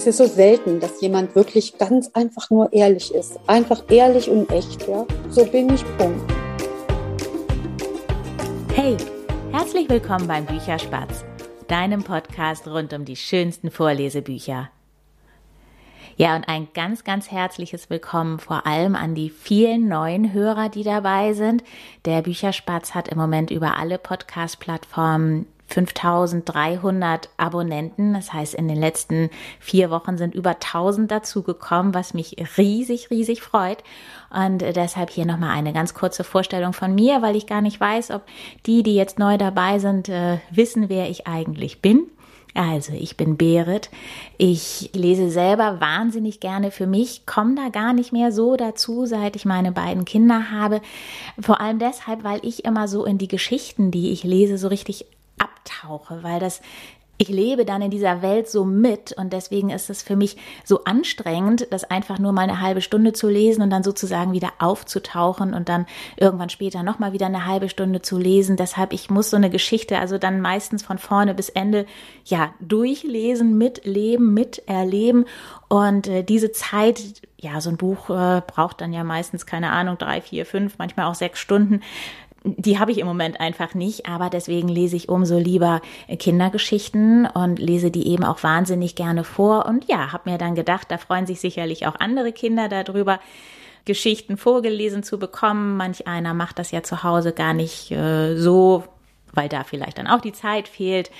Es ist so selten, dass jemand wirklich ganz einfach nur ehrlich ist. Einfach ehrlich und echt, ja. So bin ich, Punkt. Hey, herzlich willkommen beim Bücherspatz, deinem Podcast rund um die schönsten Vorlesebücher. Ja, und ein ganz, ganz herzliches Willkommen vor allem an die vielen neuen Hörer, die dabei sind. Der Bücherspatz hat im Moment über alle Podcast-Plattformen 5300 Abonnenten. Das heißt, in den letzten vier Wochen sind über 1000 dazugekommen, was mich riesig, riesig freut. Und deshalb hier nochmal eine ganz kurze Vorstellung von mir, weil ich gar nicht weiß, ob die, die jetzt neu dabei sind, äh, wissen, wer ich eigentlich bin. Also, ich bin Berit. Ich lese selber wahnsinnig gerne für mich, komme da gar nicht mehr so dazu, seit ich meine beiden Kinder habe. Vor allem deshalb, weil ich immer so in die Geschichten, die ich lese, so richtig abtauche, weil das ich lebe dann in dieser Welt so mit und deswegen ist es für mich so anstrengend, das einfach nur mal eine halbe Stunde zu lesen und dann sozusagen wieder aufzutauchen und dann irgendwann später nochmal wieder eine halbe Stunde zu lesen. Deshalb, ich muss so eine Geschichte also dann meistens von vorne bis Ende, ja, durchlesen, mitleben, miterleben und äh, diese Zeit, ja, so ein Buch äh, braucht dann ja meistens, keine Ahnung, drei, vier, fünf, manchmal auch sechs Stunden die habe ich im Moment einfach nicht, aber deswegen lese ich umso lieber Kindergeschichten und lese die eben auch wahnsinnig gerne vor. Und ja, habe mir dann gedacht, da freuen sich sicherlich auch andere Kinder darüber, Geschichten vorgelesen zu bekommen. Manch einer macht das ja zu Hause gar nicht äh, so, weil da vielleicht dann auch die Zeit fehlt.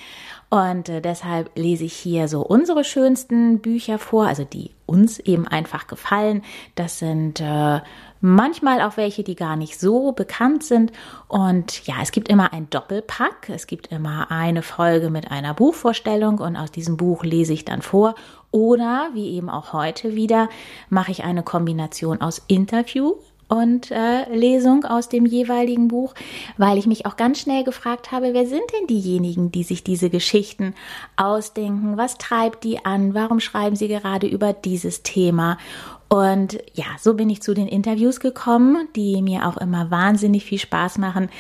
Und äh, deshalb lese ich hier so unsere schönsten Bücher vor, also die uns eben einfach gefallen. Das sind äh, manchmal auch welche, die gar nicht so bekannt sind. Und ja, es gibt immer ein Doppelpack. Es gibt immer eine Folge mit einer Buchvorstellung und aus diesem Buch lese ich dann vor. Oder, wie eben auch heute wieder, mache ich eine Kombination aus Interview und äh, Lesung aus dem jeweiligen Buch, weil ich mich auch ganz schnell gefragt habe, wer sind denn diejenigen, die sich diese Geschichten ausdenken? Was treibt die an? Warum schreiben sie gerade über dieses Thema? Und ja, so bin ich zu den Interviews gekommen, die mir auch immer wahnsinnig viel Spaß machen.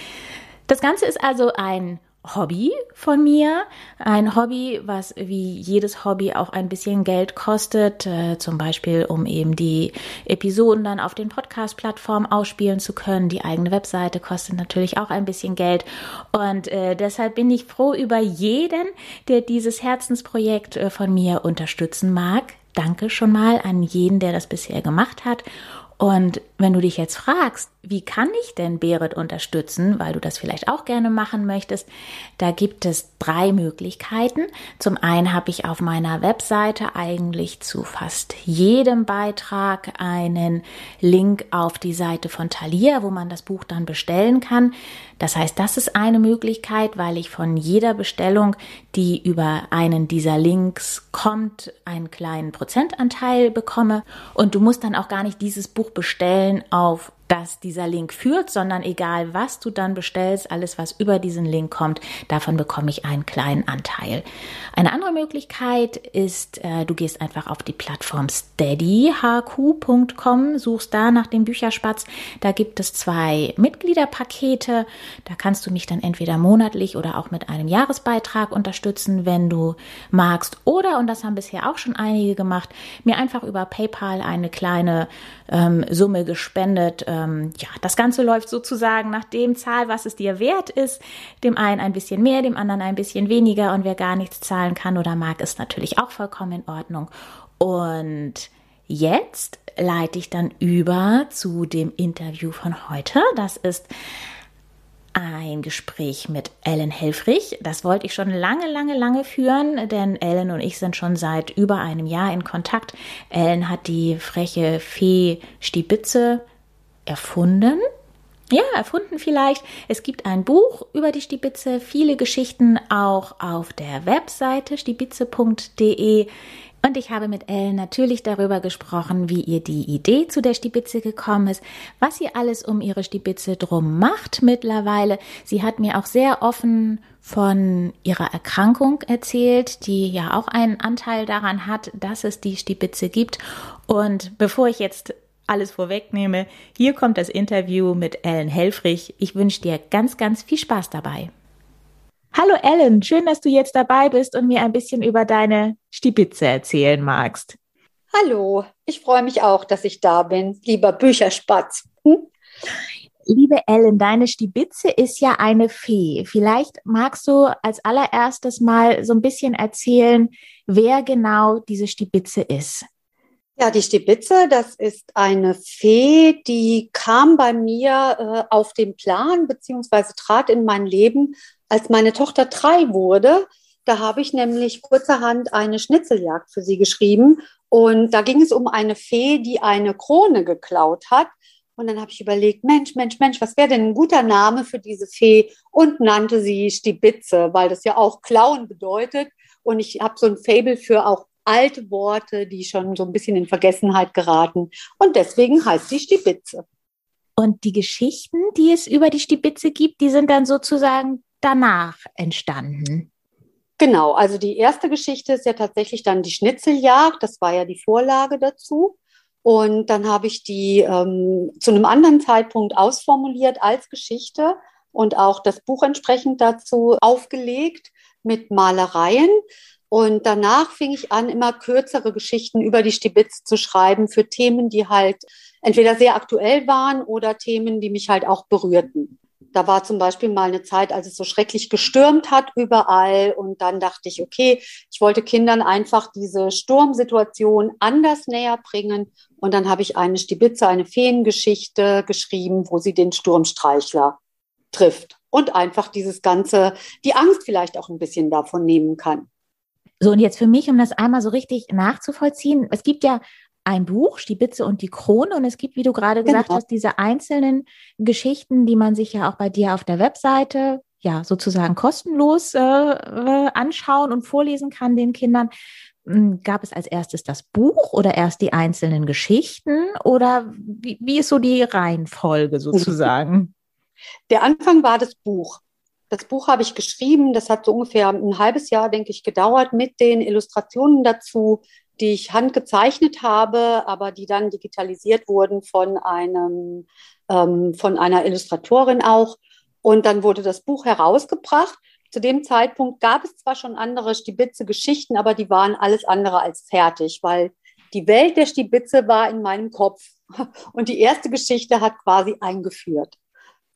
Das Ganze ist also ein Hobby von mir. Ein Hobby, was wie jedes Hobby auch ein bisschen Geld kostet, äh, zum Beispiel um eben die Episoden dann auf den Podcast-Plattformen ausspielen zu können. Die eigene Webseite kostet natürlich auch ein bisschen Geld. Und äh, deshalb bin ich froh über jeden, der dieses Herzensprojekt äh, von mir unterstützen mag. Danke schon mal an jeden, der das bisher gemacht hat. Und wenn du dich jetzt fragst, wie kann ich denn Berit unterstützen, weil du das vielleicht auch gerne machen möchtest, da gibt es drei Möglichkeiten. Zum einen habe ich auf meiner Webseite eigentlich zu fast jedem Beitrag einen Link auf die Seite von Thalia, wo man das Buch dann bestellen kann. Das heißt, das ist eine Möglichkeit, weil ich von jeder Bestellung, die über einen dieser Links kommt, einen kleinen Prozentanteil bekomme. Und du musst dann auch gar nicht dieses Buch bestellen auf dass dieser Link führt, sondern egal was du dann bestellst, alles was über diesen Link kommt, davon bekomme ich einen kleinen Anteil. Eine andere Möglichkeit ist, äh, du gehst einfach auf die Plattform steadyhq.com, suchst da nach dem Bücherspatz. Da gibt es zwei Mitgliederpakete. Da kannst du mich dann entweder monatlich oder auch mit einem Jahresbeitrag unterstützen, wenn du magst. Oder, und das haben bisher auch schon einige gemacht, mir einfach über PayPal eine kleine ähm, Summe gespendet. Ähm, ja, das Ganze läuft sozusagen nach dem Zahl, was es dir wert ist. Dem einen ein bisschen mehr, dem anderen ein bisschen weniger. Und wer gar nichts zahlen kann oder mag, ist natürlich auch vollkommen in Ordnung. Und jetzt leite ich dann über zu dem Interview von heute. Das ist ein Gespräch mit Ellen Helfrich. Das wollte ich schon lange, lange, lange führen, denn Ellen und ich sind schon seit über einem Jahr in Kontakt. Ellen hat die freche Fee Stibitze erfunden. Ja, erfunden vielleicht. Es gibt ein Buch über die Stibitze, viele Geschichten auch auf der Webseite stibitze.de. Und ich habe mit Ellen natürlich darüber gesprochen, wie ihr die Idee zu der Stibitze gekommen ist, was sie alles um ihre Stibitze drum macht mittlerweile. Sie hat mir auch sehr offen von ihrer Erkrankung erzählt, die ja auch einen Anteil daran hat, dass es die Stibitze gibt. Und bevor ich jetzt alles vorwegnehme, hier kommt das Interview mit Ellen Helfrich. Ich wünsche dir ganz, ganz viel Spaß dabei. Hallo Ellen, schön, dass du jetzt dabei bist und mir ein bisschen über deine Stibitze erzählen magst. Hallo, ich freue mich auch, dass ich da bin, lieber Bücherspatz. Hm? Liebe Ellen, deine Stibitze ist ja eine Fee. Vielleicht magst du als allererstes mal so ein bisschen erzählen, wer genau diese Stibitze ist. Ja, die Stibitze, das ist eine Fee, die kam bei mir äh, auf den Plan beziehungsweise trat in mein Leben, als meine Tochter drei wurde, da habe ich nämlich kurzerhand eine Schnitzeljagd für sie geschrieben. Und da ging es um eine Fee, die eine Krone geklaut hat. Und dann habe ich überlegt, Mensch, Mensch, Mensch, was wäre denn ein guter Name für diese Fee? Und nannte sie Stibitze, weil das ja auch klauen bedeutet. Und ich habe so ein Fable für auch alte Worte, die schon so ein bisschen in Vergessenheit geraten. Und deswegen heißt sie Stibitze. Und die Geschichten, die es über die Stibitze gibt, die sind dann sozusagen danach entstanden? Genau, also die erste Geschichte ist ja tatsächlich dann die Schnitzeljagd, das war ja die Vorlage dazu. Und dann habe ich die ähm, zu einem anderen Zeitpunkt ausformuliert als Geschichte und auch das Buch entsprechend dazu aufgelegt mit Malereien. Und danach fing ich an, immer kürzere Geschichten über die Stibitz zu schreiben für Themen, die halt entweder sehr aktuell waren oder Themen, die mich halt auch berührten. Da war zum Beispiel mal eine Zeit, als es so schrecklich gestürmt hat überall. Und dann dachte ich, okay, ich wollte Kindern einfach diese Sturmsituation anders näher bringen. Und dann habe ich eine Stibitze, eine Feengeschichte geschrieben, wo sie den Sturmstreichler trifft und einfach dieses ganze, die Angst vielleicht auch ein bisschen davon nehmen kann. So, und jetzt für mich, um das einmal so richtig nachzuvollziehen, es gibt ja ein Buch, Stibitze und die Krone. Und es gibt, wie du gerade gesagt genau. hast, diese einzelnen Geschichten, die man sich ja auch bei dir auf der Webseite ja sozusagen kostenlos äh, äh anschauen und vorlesen kann den Kindern. Hm, gab es als erstes das Buch oder erst die einzelnen Geschichten oder wie, wie ist so die Reihenfolge sozusagen? Der Anfang war das Buch. Das Buch habe ich geschrieben, das hat so ungefähr ein halbes Jahr, denke ich, gedauert mit den Illustrationen dazu, die ich handgezeichnet habe, aber die dann digitalisiert wurden von einem, ähm, von einer Illustratorin auch. Und dann wurde das Buch herausgebracht. Zu dem Zeitpunkt gab es zwar schon andere Stibitze-Geschichten, aber die waren alles andere als fertig, weil die Welt der Stibitze war in meinem Kopf. Und die erste Geschichte hat quasi eingeführt.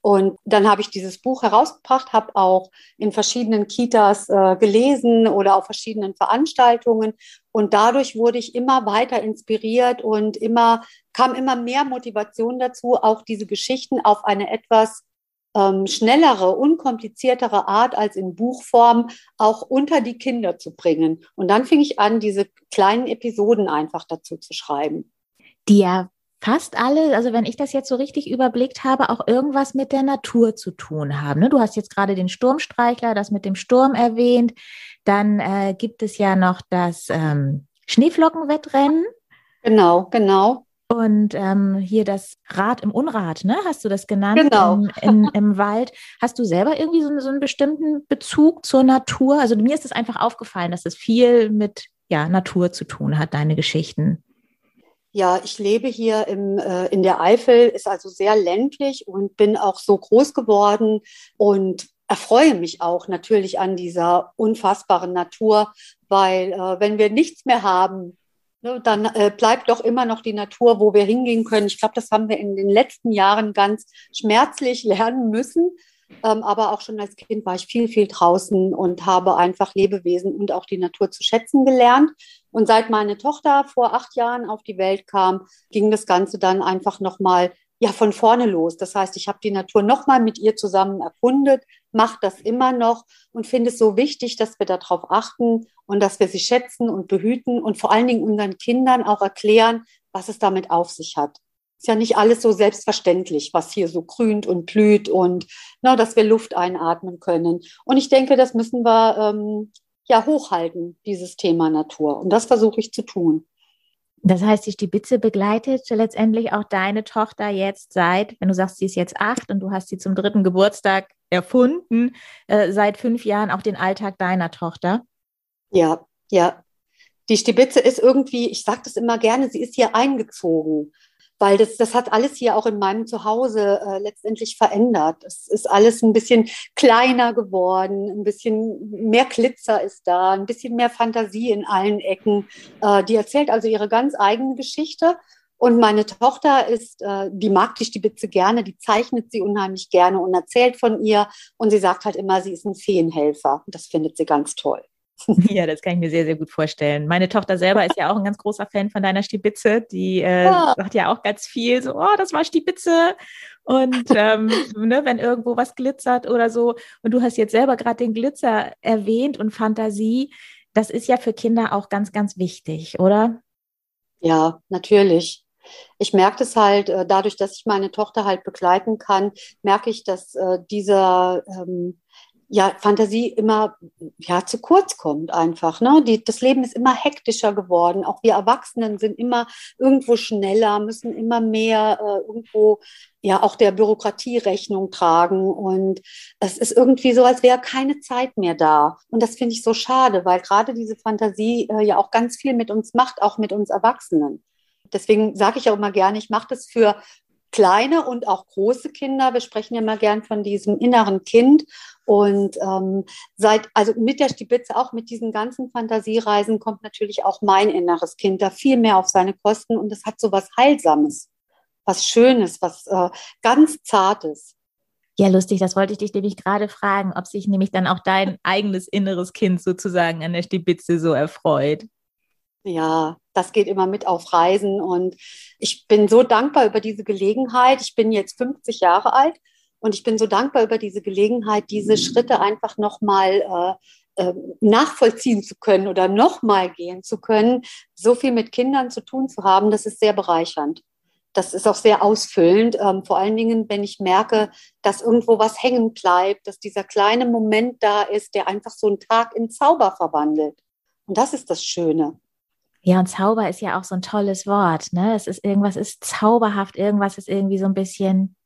Und dann habe ich dieses Buch herausgebracht, habe auch in verschiedenen Kitas äh, gelesen oder auf verschiedenen Veranstaltungen. Und dadurch wurde ich immer weiter inspiriert und immer kam immer mehr Motivation dazu, auch diese Geschichten auf eine etwas ähm, schnellere, unkompliziertere Art als in Buchform auch unter die Kinder zu bringen. Und dann fing ich an, diese kleinen Episoden einfach dazu zu schreiben. Die ja fast alle, also wenn ich das jetzt so richtig überblickt habe, auch irgendwas mit der Natur zu tun haben. Ne? Du hast jetzt gerade den Sturmstreichler, das mit dem Sturm erwähnt. Dann äh, gibt es ja noch das ähm, Schneeflockenwettrennen. Genau, genau. Und ähm, hier das Rad im Unrat, ne? Hast du das genannt? Genau. In, in, Im Wald. Hast du selber irgendwie so, so, einen bestimmten Bezug zur Natur? Also mir ist es einfach aufgefallen, dass es viel mit ja, Natur zu tun hat, deine Geschichten. Ja, ich lebe hier im, äh, in der Eifel, ist also sehr ländlich und bin auch so groß geworden und erfreue mich auch natürlich an dieser unfassbaren Natur, weil äh, wenn wir nichts mehr haben, ne, dann äh, bleibt doch immer noch die Natur, wo wir hingehen können. Ich glaube, das haben wir in den letzten Jahren ganz schmerzlich lernen müssen. Ähm, aber auch schon als Kind war ich viel, viel draußen und habe einfach Lebewesen und auch die Natur zu schätzen gelernt. Und seit meine Tochter vor acht Jahren auf die Welt kam, ging das Ganze dann einfach nochmal ja, von vorne los. Das heißt, ich habe die Natur nochmal mit ihr zusammen erkundet, mache das immer noch und finde es so wichtig, dass wir darauf achten und dass wir sie schätzen und behüten und vor allen Dingen unseren Kindern auch erklären, was es damit auf sich hat. Ist ja nicht alles so selbstverständlich, was hier so grünt und blüht und na, dass wir Luft einatmen können. Und ich denke, das müssen wir ähm, ja hochhalten, dieses Thema Natur. Und das versuche ich zu tun. Das heißt, die Stibitze begleitet letztendlich auch deine Tochter jetzt seit, wenn du sagst, sie ist jetzt acht und du hast sie zum dritten Geburtstag erfunden, äh, seit fünf Jahren auch den Alltag deiner Tochter. Ja, ja. Die Stibitze ist irgendwie, ich sage das immer gerne, sie ist hier eingezogen weil das, das hat alles hier auch in meinem Zuhause äh, letztendlich verändert. Es ist alles ein bisschen kleiner geworden, ein bisschen mehr Glitzer ist da, ein bisschen mehr Fantasie in allen Ecken. Äh, die erzählt also ihre ganz eigene Geschichte. Und meine Tochter ist, äh, die mag die Stibitze gerne, die zeichnet sie unheimlich gerne und erzählt von ihr. Und sie sagt halt immer, sie ist ein Feenhelfer. Das findet sie ganz toll. Ja, das kann ich mir sehr, sehr gut vorstellen. Meine Tochter selber ist ja auch ein ganz großer Fan von deiner Stibitze. Die äh, ja. sagt ja auch ganz viel so, oh, das war Stibitze. Und ähm, ne, wenn irgendwo was glitzert oder so. Und du hast jetzt selber gerade den Glitzer erwähnt und Fantasie. Das ist ja für Kinder auch ganz, ganz wichtig, oder? Ja, natürlich. Ich merke das halt, äh, dadurch, dass ich meine Tochter halt begleiten kann, merke ich, dass äh, dieser ähm, ja, Fantasie immer ja, zu kurz kommt einfach. Ne? Die, das Leben ist immer hektischer geworden. Auch wir Erwachsenen sind immer irgendwo schneller, müssen immer mehr äh, irgendwo ja auch der Bürokratie Rechnung tragen. Und es ist irgendwie so, als wäre keine Zeit mehr da. Und das finde ich so schade, weil gerade diese Fantasie äh, ja auch ganz viel mit uns macht, auch mit uns Erwachsenen. Deswegen sage ich auch immer gerne, ich mache das für kleine und auch große Kinder. Wir sprechen ja immer gern von diesem inneren Kind. Und ähm, seit, also mit der Stibitze, auch mit diesen ganzen Fantasiereisen, kommt natürlich auch mein inneres Kind da viel mehr auf seine Kosten und es hat so was Heilsames, was Schönes, was äh, ganz Zartes. Ja, lustig, das wollte ich dich nämlich gerade fragen, ob sich nämlich dann auch dein eigenes inneres Kind sozusagen an der Stibitze so erfreut. Ja, das geht immer mit auf Reisen und ich bin so dankbar über diese Gelegenheit. Ich bin jetzt 50 Jahre alt und ich bin so dankbar über diese Gelegenheit, diese Schritte einfach nochmal äh, äh, nachvollziehen zu können oder nochmal gehen zu können, so viel mit Kindern zu tun zu haben. Das ist sehr bereichernd. Das ist auch sehr ausfüllend, ähm, vor allen Dingen, wenn ich merke, dass irgendwo was hängen bleibt, dass dieser kleine Moment da ist, der einfach so einen Tag in Zauber verwandelt. Und das ist das Schöne. Ja, und Zauber ist ja auch so ein tolles Wort. Ne? Es ist irgendwas ist zauberhaft, irgendwas ist irgendwie so ein bisschen,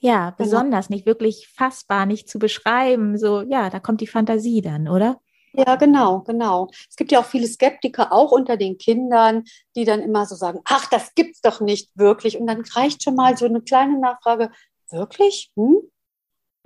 ja, besonders, nicht wirklich fassbar, nicht zu beschreiben. So, ja, da kommt die Fantasie dann, oder? Ja, genau, genau. Es gibt ja auch viele Skeptiker, auch unter den Kindern, die dann immer so sagen, ach, das gibt's doch nicht wirklich. Und dann reicht schon mal so eine kleine Nachfrage, wirklich? Hm?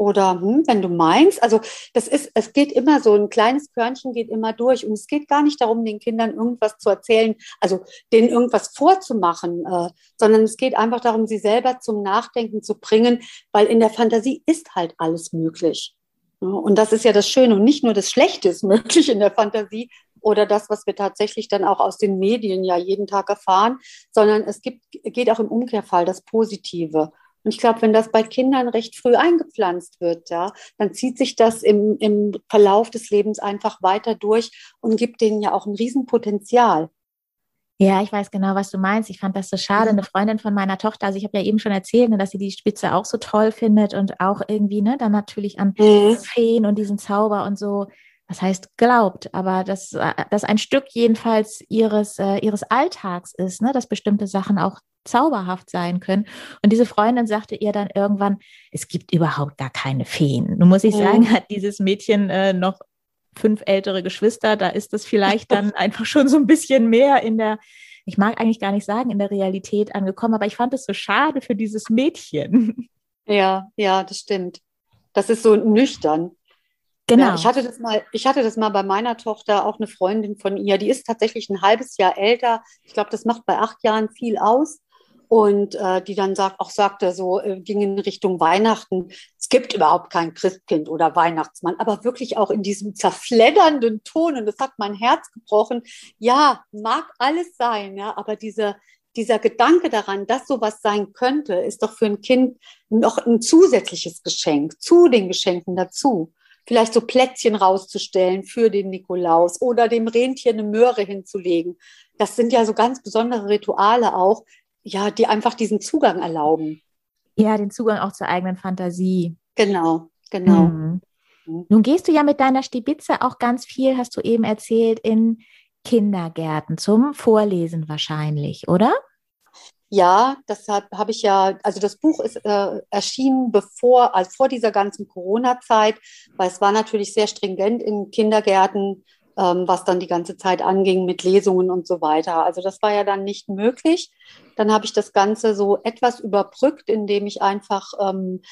Oder hm, wenn du meinst, also das ist, es geht immer so, ein kleines Körnchen geht immer durch und es geht gar nicht darum, den Kindern irgendwas zu erzählen, also denen irgendwas vorzumachen, äh, sondern es geht einfach darum, sie selber zum Nachdenken zu bringen, weil in der Fantasie ist halt alles möglich. Und das ist ja das Schöne und nicht nur das Schlechte ist möglich in der Fantasie oder das, was wir tatsächlich dann auch aus den Medien ja jeden Tag erfahren, sondern es gibt, geht auch im Umkehrfall das Positive. Und ich glaube, wenn das bei Kindern recht früh eingepflanzt wird, ja, dann zieht sich das im, im Verlauf des Lebens einfach weiter durch und gibt denen ja auch ein Riesenpotenzial. Ja, ich weiß genau, was du meinst. Ich fand das so schade. Eine Freundin von meiner Tochter, also ich habe ja eben schon erzählt, ne, dass sie die Spitze auch so toll findet und auch irgendwie, ne, dann natürlich an mhm. Feen und diesen Zauber und so was heißt glaubt, aber dass, äh, dass ein Stück jedenfalls ihres, äh, ihres Alltags ist, ne? dass bestimmte Sachen auch zauberhaft sein können. Und diese Freundin sagte ihr dann irgendwann, es gibt überhaupt gar keine Feen. Nun muss ich sagen, mhm. hat dieses Mädchen äh, noch fünf ältere Geschwister, da ist das vielleicht dann einfach schon so ein bisschen mehr in der, ich mag eigentlich gar nicht sagen, in der Realität angekommen, aber ich fand es so schade für dieses Mädchen. Ja, ja, das stimmt. Das ist so nüchtern. Genau. Ja, ich hatte das mal, ich hatte das mal bei meiner Tochter, auch eine Freundin von ihr, die ist tatsächlich ein halbes Jahr älter. Ich glaube, das macht bei acht Jahren viel aus. Und äh, die dann sagt, auch sagte so, äh, ging in Richtung Weihnachten. Es gibt überhaupt kein Christkind oder Weihnachtsmann, aber wirklich auch in diesem zerfleddernden Ton. Und das hat mein Herz gebrochen. Ja, mag alles sein, ja, aber diese, dieser Gedanke daran, dass sowas sein könnte, ist doch für ein Kind noch ein zusätzliches Geschenk zu den Geschenken dazu vielleicht so Plätzchen rauszustellen für den Nikolaus oder dem Rentier eine Möhre hinzulegen. Das sind ja so ganz besondere Rituale auch, ja, die einfach diesen Zugang erlauben. Ja, den Zugang auch zur eigenen Fantasie. Genau, genau. Mhm. Nun gehst du ja mit deiner Stibitze auch ganz viel, hast du eben erzählt, in Kindergärten zum Vorlesen wahrscheinlich, oder? Ja, deshalb habe ich ja, also das Buch ist äh, erschienen bevor, also vor dieser ganzen Corona-Zeit, weil es war natürlich sehr stringent in Kindergärten ähm, was dann die ganze Zeit anging mit Lesungen und so weiter. Also das war ja dann nicht möglich. Dann habe ich das Ganze so etwas überbrückt, indem ich einfach ähm,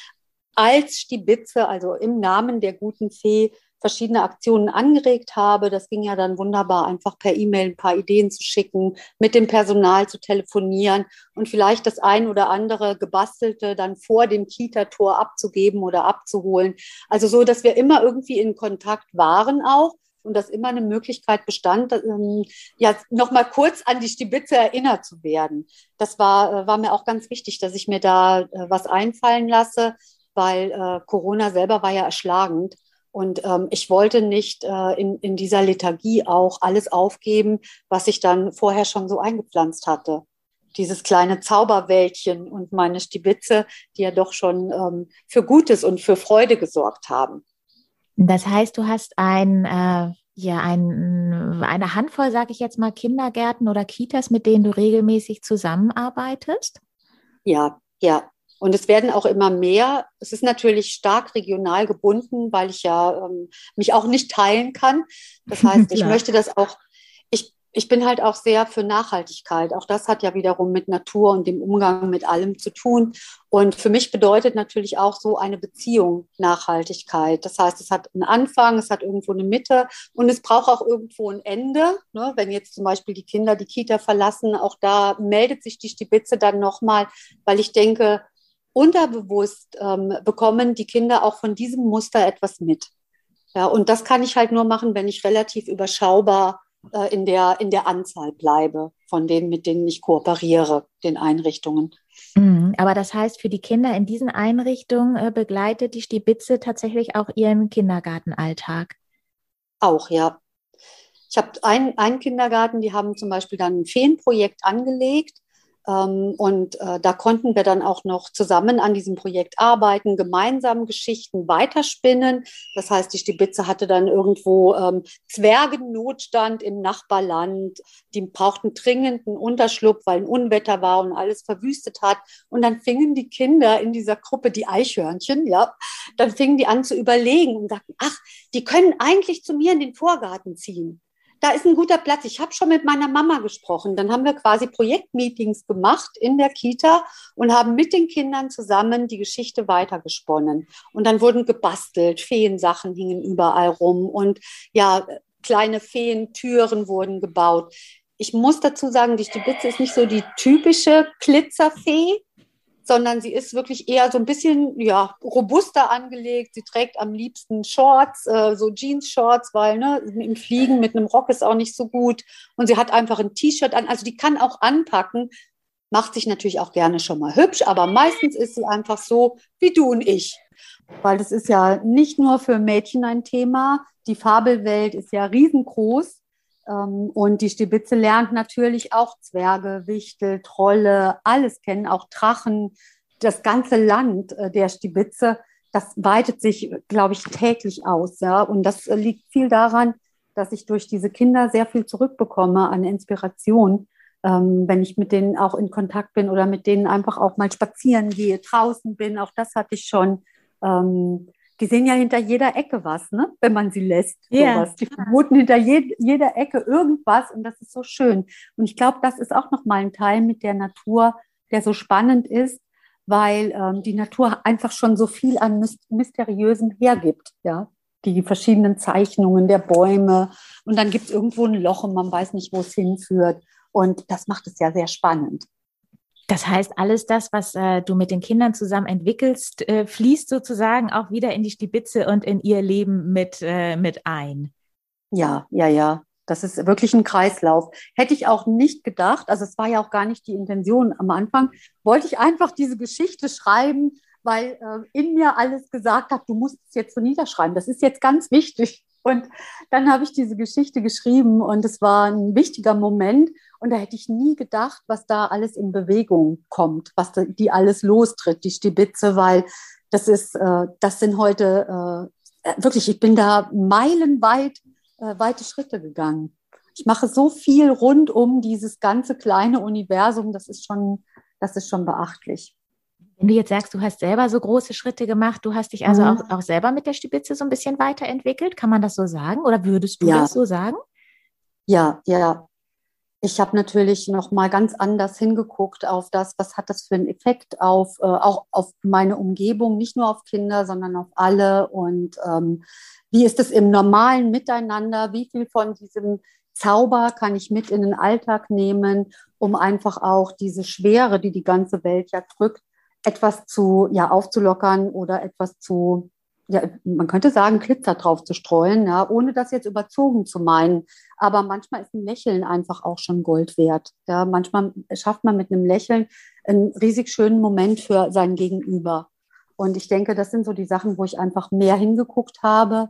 als Stibitze, also im Namen der guten Fee, verschiedene Aktionen angeregt habe. Das ging ja dann wunderbar, einfach per E-Mail ein paar Ideen zu schicken, mit dem Personal zu telefonieren und vielleicht das ein oder andere gebastelte dann vor dem Kita-Tor abzugeben oder abzuholen. Also so, dass wir immer irgendwie in Kontakt waren auch und dass immer eine Möglichkeit bestand, ähm, ja, nochmal kurz an die Stibitze erinnert zu werden. Das war, äh, war mir auch ganz wichtig, dass ich mir da äh, was einfallen lasse, weil äh, Corona selber war ja erschlagend. Und ähm, ich wollte nicht äh, in, in dieser Lethargie auch alles aufgeben, was ich dann vorher schon so eingepflanzt hatte. Dieses kleine Zauberwäldchen und meine Stibitze, die ja doch schon ähm, für Gutes und für Freude gesorgt haben. Das heißt, du hast ein, äh, ja, ein, eine Handvoll, sage ich jetzt mal, Kindergärten oder Kitas, mit denen du regelmäßig zusammenarbeitest? Ja, ja. Und es werden auch immer mehr. Es ist natürlich stark regional gebunden, weil ich ja ähm, mich auch nicht teilen kann. Das heißt, ich möchte das auch, ich, ich bin halt auch sehr für Nachhaltigkeit. Auch das hat ja wiederum mit Natur und dem Umgang mit allem zu tun. Und für mich bedeutet natürlich auch so eine Beziehung Nachhaltigkeit. Das heißt, es hat einen Anfang, es hat irgendwo eine Mitte und es braucht auch irgendwo ein Ende. Ne? Wenn jetzt zum Beispiel die Kinder die Kita verlassen, auch da meldet sich die Stibitze dann nochmal, weil ich denke, unterbewusst ähm, bekommen die Kinder auch von diesem Muster etwas mit. Ja, und das kann ich halt nur machen, wenn ich relativ überschaubar äh, in, der, in der Anzahl bleibe von denen, mit denen ich kooperiere, den Einrichtungen. Mhm, aber das heißt, für die Kinder in diesen Einrichtungen äh, begleitet die Stibitze tatsächlich auch ihren Kindergartenalltag? Auch, ja. Ich habe einen, Kindergarten, die haben zum Beispiel dann ein Feenprojekt angelegt und äh, da konnten wir dann auch noch zusammen an diesem Projekt arbeiten, gemeinsam Geschichten weiterspinnen. Das heißt, die Stibitze hatte dann irgendwo ähm, Zwergennotstand im Nachbarland. Die brauchten dringenden Unterschlupf, weil ein Unwetter war und alles verwüstet hat. Und dann fingen die Kinder in dieser Gruppe, die Eichhörnchen, ja, dann fingen die an zu überlegen und sagten, ach, die können eigentlich zu mir in den Vorgarten ziehen da ist ein guter Platz. Ich habe schon mit meiner Mama gesprochen. Dann haben wir quasi Projektmeetings gemacht in der Kita und haben mit den Kindern zusammen die Geschichte weitergesponnen. Und dann wurden gebastelt, Feensachen hingen überall rum und ja, kleine Feentüren wurden gebaut. Ich muss dazu sagen, die Stibitze ist nicht so die typische Glitzerfee, sondern sie ist wirklich eher so ein bisschen ja, robuster angelegt. Sie trägt am liebsten Shorts, äh, so Jeans-Shorts, weil ne, im Fliegen mit einem Rock ist auch nicht so gut. Und sie hat einfach ein T-Shirt an. Also die kann auch anpacken, macht sich natürlich auch gerne schon mal hübsch, aber meistens ist sie einfach so wie du und ich. Weil das ist ja nicht nur für Mädchen ein Thema. Die Fabelwelt ist ja riesengroß. Ähm, und die Stibitze lernt natürlich auch Zwerge, Wichtel, Trolle, alles kennen, auch Drachen. Das ganze Land äh, der Stibitze, das weitet sich, glaube ich, täglich aus. Ja? Und das äh, liegt viel daran, dass ich durch diese Kinder sehr viel zurückbekomme an Inspiration, ähm, wenn ich mit denen auch in Kontakt bin oder mit denen einfach auch mal spazieren gehe, draußen bin. Auch das hatte ich schon. Die sehen ja hinter jeder Ecke was, ne? wenn man sie lässt. Yeah. Sowas. Die vermuten hinter je, jeder Ecke irgendwas und das ist so schön. Und ich glaube, das ist auch nochmal ein Teil mit der Natur, der so spannend ist, weil ähm, die Natur einfach schon so viel an Mysteriösem hergibt. Ja? Die verschiedenen Zeichnungen der Bäume und dann gibt es irgendwo ein Loch und man weiß nicht, wo es hinführt. Und das macht es ja sehr spannend. Das heißt, alles das, was äh, du mit den Kindern zusammen entwickelst, äh, fließt sozusagen auch wieder in die Stibitze und in ihr Leben mit, äh, mit ein. Ja, ja, ja. Das ist wirklich ein Kreislauf. Hätte ich auch nicht gedacht, also es war ja auch gar nicht die Intention am Anfang, wollte ich einfach diese Geschichte schreiben, weil äh, in mir alles gesagt hat, du musst es jetzt so niederschreiben. Das ist jetzt ganz wichtig. Und dann habe ich diese Geschichte geschrieben und es war ein wichtiger Moment. Und da hätte ich nie gedacht, was da alles in Bewegung kommt, was da, die alles lostritt, die Stibitze, weil das ist, äh, das sind heute äh, wirklich, ich bin da meilenweit äh, weite Schritte gegangen. Ich mache so viel rund um dieses ganze kleine Universum, das ist schon, das ist schon beachtlich. Wenn du jetzt sagst, du hast selber so große Schritte gemacht, du hast dich also mhm. auch, auch selber mit der Stibitze so ein bisschen weiterentwickelt, kann man das so sagen? Oder würdest du ja. das so sagen? Ja, ja. Ich habe natürlich noch mal ganz anders hingeguckt auf das, was hat das für einen Effekt auf äh, auch auf meine Umgebung, nicht nur auf Kinder, sondern auf alle und ähm, wie ist es im normalen Miteinander? Wie viel von diesem Zauber kann ich mit in den Alltag nehmen, um einfach auch diese Schwere, die die ganze Welt ja drückt, etwas zu, ja, aufzulockern oder etwas zu, ja, man könnte sagen, Glitzer drauf zu streuen, ja, ohne das jetzt überzogen zu meinen. Aber manchmal ist ein Lächeln einfach auch schon Gold wert. Ja, manchmal schafft man mit einem Lächeln einen riesig schönen Moment für sein Gegenüber. Und ich denke, das sind so die Sachen, wo ich einfach mehr hingeguckt habe,